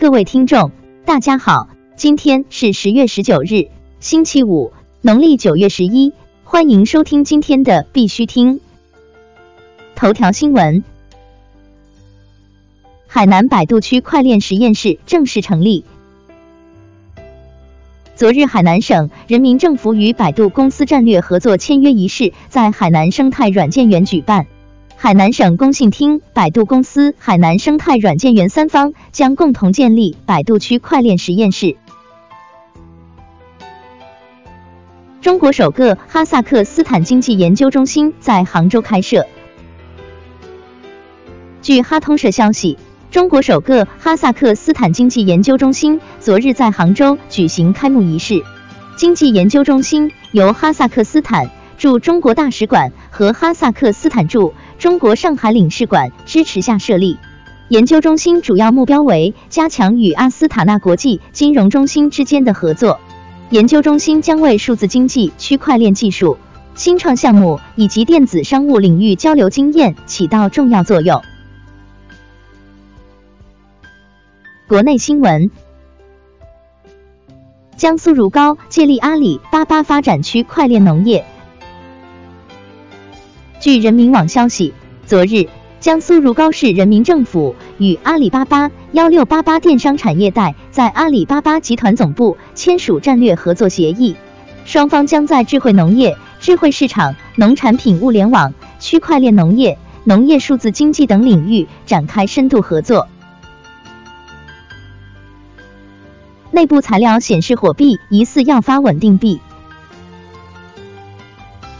各位听众，大家好，今天是十月十九日，星期五，农历九月十一，欢迎收听今天的必须听头条新闻。海南百度区块链实验室正式成立。昨日，海南省人民政府与百度公司战略合作签约仪式在海南生态软件园举办。海南省工信厅、百度公司、海南生态软件园三方将共同建立百度区块链实验室。中国首个哈萨克斯坦经济研究中心在杭州开设。据哈通社消息，中国首个哈萨克斯坦经济研究中心昨日在杭州举行开幕仪式。经济研究中心由哈萨克斯坦驻中国大使馆和哈萨克斯坦驻中国上海领事馆支持下设立。研究中心主要目标为加强与阿斯塔纳国际金融中心之间的合作。研究中心将为数字经济、区块链技术、新创项目以及电子商务领域交流经验起到重要作用。国内新闻：江苏如皋借力阿里巴巴发展区块链农业。据人民网消息，昨日，江苏如皋市人民政府与阿里巴巴幺六八八电商产业带在阿里巴巴集团总部签署战略合作协议，双方将在智慧农业、智慧市场、农产品物联网、区块链农业、农业数字经济等领域展开深度合作。内部材料显示，火币疑似要发稳定币。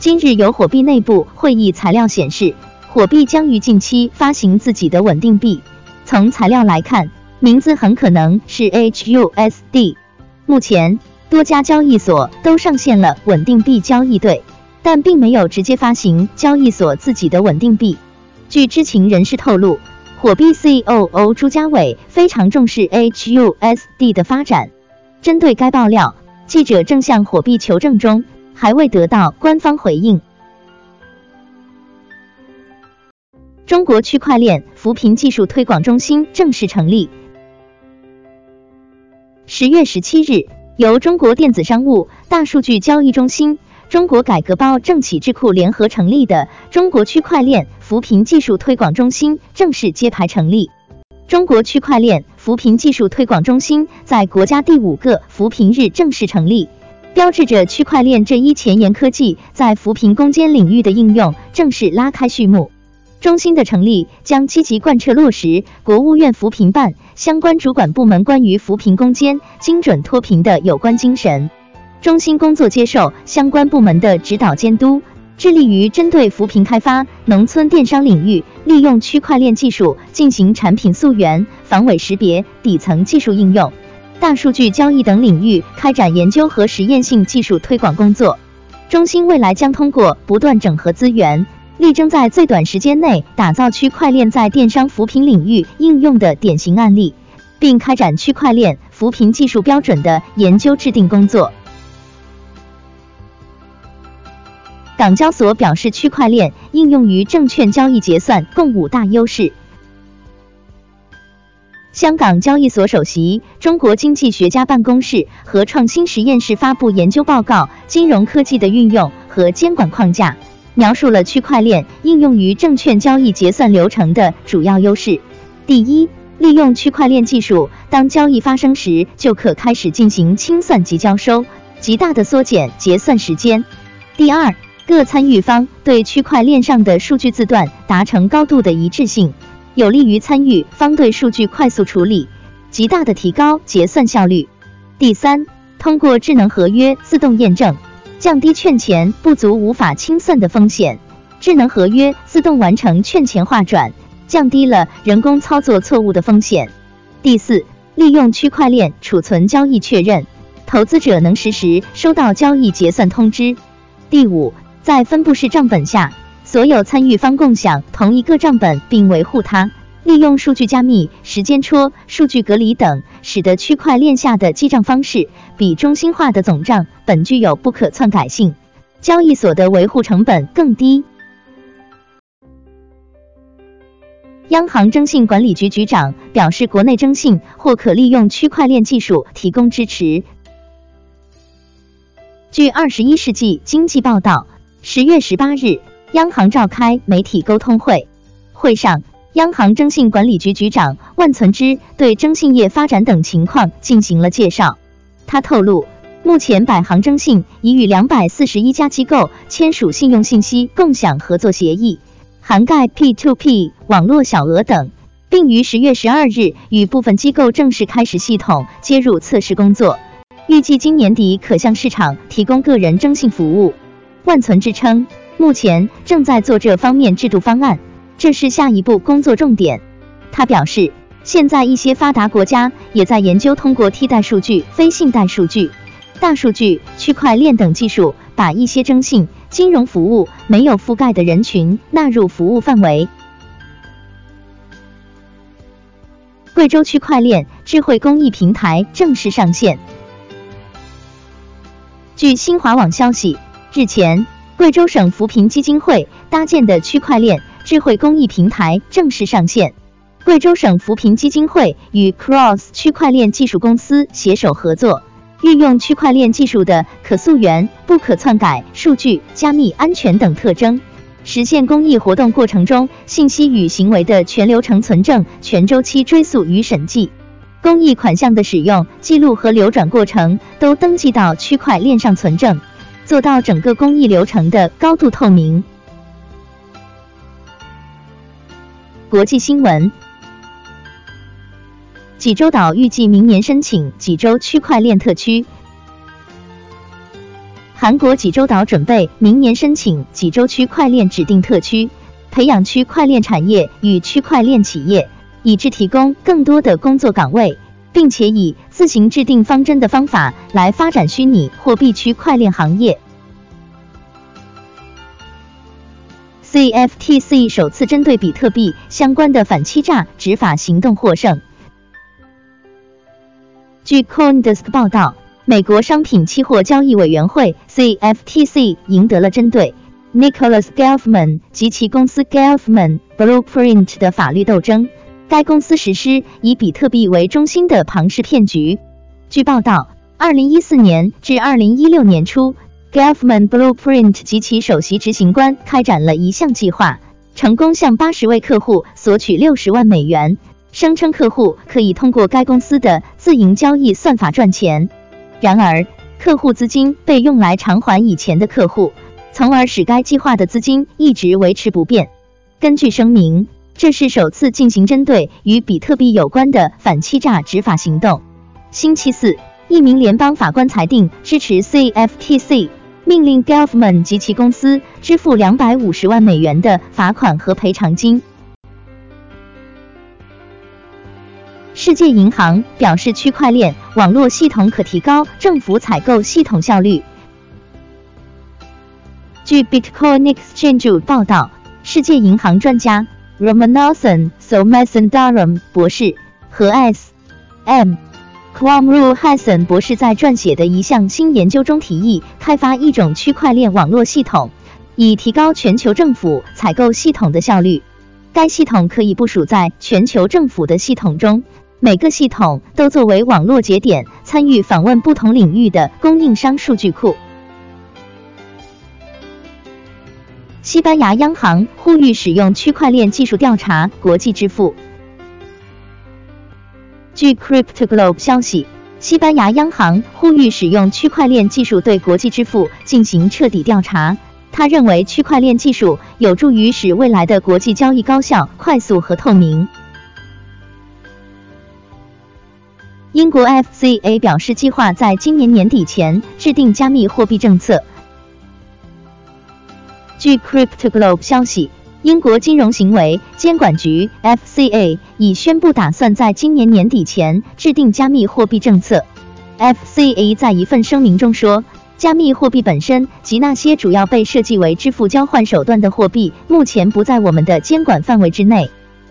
今日有火币内部会议材料显示，火币将于近期发行自己的稳定币。从材料来看，名字很可能是 HUSD。目前，多家交易所都上线了稳定币交易对，但并没有直接发行交易所自己的稳定币。据知情人士透露，火币 COO 朱家伟非常重视 HUSD 的发展。针对该爆料，记者正向火币求证中。还未得到官方回应。中国区块链扶贫技术推广中心正式成立。十月十七日，由中国电子商务、大数据交易中心、中国改革包政企智库联合成立的中国区块链扶贫技术推广中心正式揭牌成立。中国区块链扶贫技术推广中心在国家第五个扶贫日正式成立。标志着区块链这一前沿科技在扶贫攻坚领域的应用正式拉开序幕。中心的成立将积极贯彻落实国务院扶贫办相关主管部门关于扶贫攻坚、精准脱贫的有关精神。中心工作接受相关部门的指导监督，致力于针对扶贫开发、农村电商领域，利用区块链技术进行产品溯源、防伪识别、底层技术应用。大数据交易等领域开展研究和实验性技术推广工作。中心未来将通过不断整合资源，力争在最短时间内打造区块链在电商扶贫领域应用的典型案例，并开展区块链扶贫技术标准的研究制定工作。港交所表示，区块链应用于证券交易结算共五大优势。香港交易所首席中国经济学家办公室和创新实验室发布研究报告《金融科技的运用和监管框架》，描述了区块链应用于证券交易结算流程的主要优势。第一，利用区块链技术，当交易发生时，就可开始进行清算及交收，极大的缩减结算时间。第二，各参与方对区块链上的数据字段达成高度的一致性。有利于参与方对数据快速处理，极大的提高结算效率。第三，通过智能合约自动验证，降低券钱不足无法清算的风险。智能合约自动完成券钱划转，降低了人工操作错误的风险。第四，利用区块链储存交易确认，投资者能实时收到交易结算通知。第五，在分布式账本下。所有参与方共享同一个账本，并维护它。利用数据加密、时间戳、数据隔离等，使得区块链下的记账方式比中心化的总账本具有不可篡改性，交易所的维护成本更低。央行征信管理局局长表示，国内征信或可利用区块链技术提供支持。据二十一世纪经济报道，十月十八日，央行召开媒体沟通会，会上，央行征信管理局局长万存之对征信业发展等情况进行了介绍。他透露，目前百行征信已与两百四十一家机构签署信用信息共享合作协议。涵盖 P2P 网络小额等，并于十月十二日与部分机构正式开始系统接入测试工作，预计今年底可向市场提供个人征信服务。万存之称，目前正在做这方面制度方案，这是下一步工作重点。他表示，现在一些发达国家也在研究通过替代数据、非信贷数据、大数据、区块链等技术，把一些征信。金融服务没有覆盖的人群纳入服务范围。贵州区块链智慧公益平台正式上线。据新华网消息，日前，贵州省扶贫基金会搭建的区块链智慧公益平台正式上线。贵州省扶贫基金会与 Cross 区块链技术公司携手合作。运用区块链技术的可溯源、不可篡改数据、加密、安全等特征，实现公益活动过程中信息与行为的全流程存证、全周期追溯与审计，公益款项的使用记录和流转过程都登记到区块链上存证，做到整个工艺流程的高度透明。国际新闻。济州岛预计明年申请济州区块链特区。韩国济州岛准备明年申请济州区块链指定特区，培养区块链产业与区块链企业，以致提供更多的工作岗位，并且以自行制定方针的方法来发展虚拟货币区块链行业。CFTC 首次针对比特币相关的反欺诈执法行动获胜。据 CoinDesk 报道，美国商品期货交易委员会 CFTC 赢得了针对 Nicholas Gelfman 及其公司 Gelfman Blueprint 的法律斗争。该公司实施以比特币为中心的庞氏骗局。据报道，2014年至2016年初，Gelfman Blueprint 及其首席执行官开展了一项计划，成功向80位客户索取60万美元。声称客户可以通过该公司的自营交易算法赚钱，然而客户资金被用来偿还以前的客户，从而使该计划的资金一直维持不变。根据声明，这是首次进行针对与比特币有关的反欺诈执法行动。星期四，一名联邦法官裁定支持 CFTC，命令 Gelfman 及其公司支付两百五十万美元的罚款和赔偿金。世界银行表示，区块链网络系统可提高政府采购系统效率。据 Bitcoin Exchange 报道，世界银行专家 Ramanathan Somasundaram 博士和 S. M. Kwamruhasan 博士在撰写的一项新研究中提议，开发一种区块链网络系统，以提高全球政府采购系统的效率。该系统可以部署在全球政府的系统中。每个系统都作为网络节点，参与访问不同领域的供应商数据库。西班牙央行呼吁使用区块链技术调查国际支付。据 CryptoGlobe 消息，西班牙央行呼吁使用区块链技术对国际支付进行彻底调查。他认为区块链技术有助于使未来的国际交易高效、快速和透明。英国 FCA 表示，计划在今年年底前制定加密货币政策。据 CryptoGlobe 消息，英国金融行为监管局 FCA 已宣布打算在今年年底前制定加密货币政策。FCA 在一份声明中说，加密货币本身及那些主要被设计为支付交换手段的货币，目前不在我们的监管范围之内。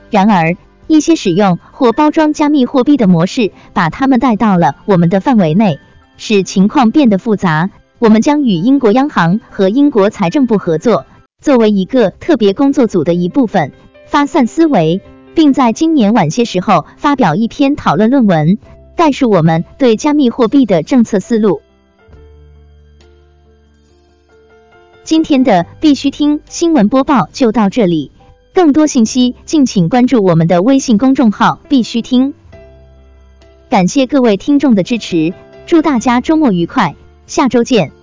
然而，一些使用或包装加密货币的模式，把它们带到了我们的范围内，使情况变得复杂。我们将与英国央行和英国财政部合作，作为一个特别工作组的一部分，发散思维，并在今年晚些时候发表一篇讨论论文，概述我们对加密货币的政策思路。今天的必须听新闻播报就到这里，更多信息敬请关注我们的微信公众号“必须听”。感谢各位听众的支持，祝大家周末愉快，下周见。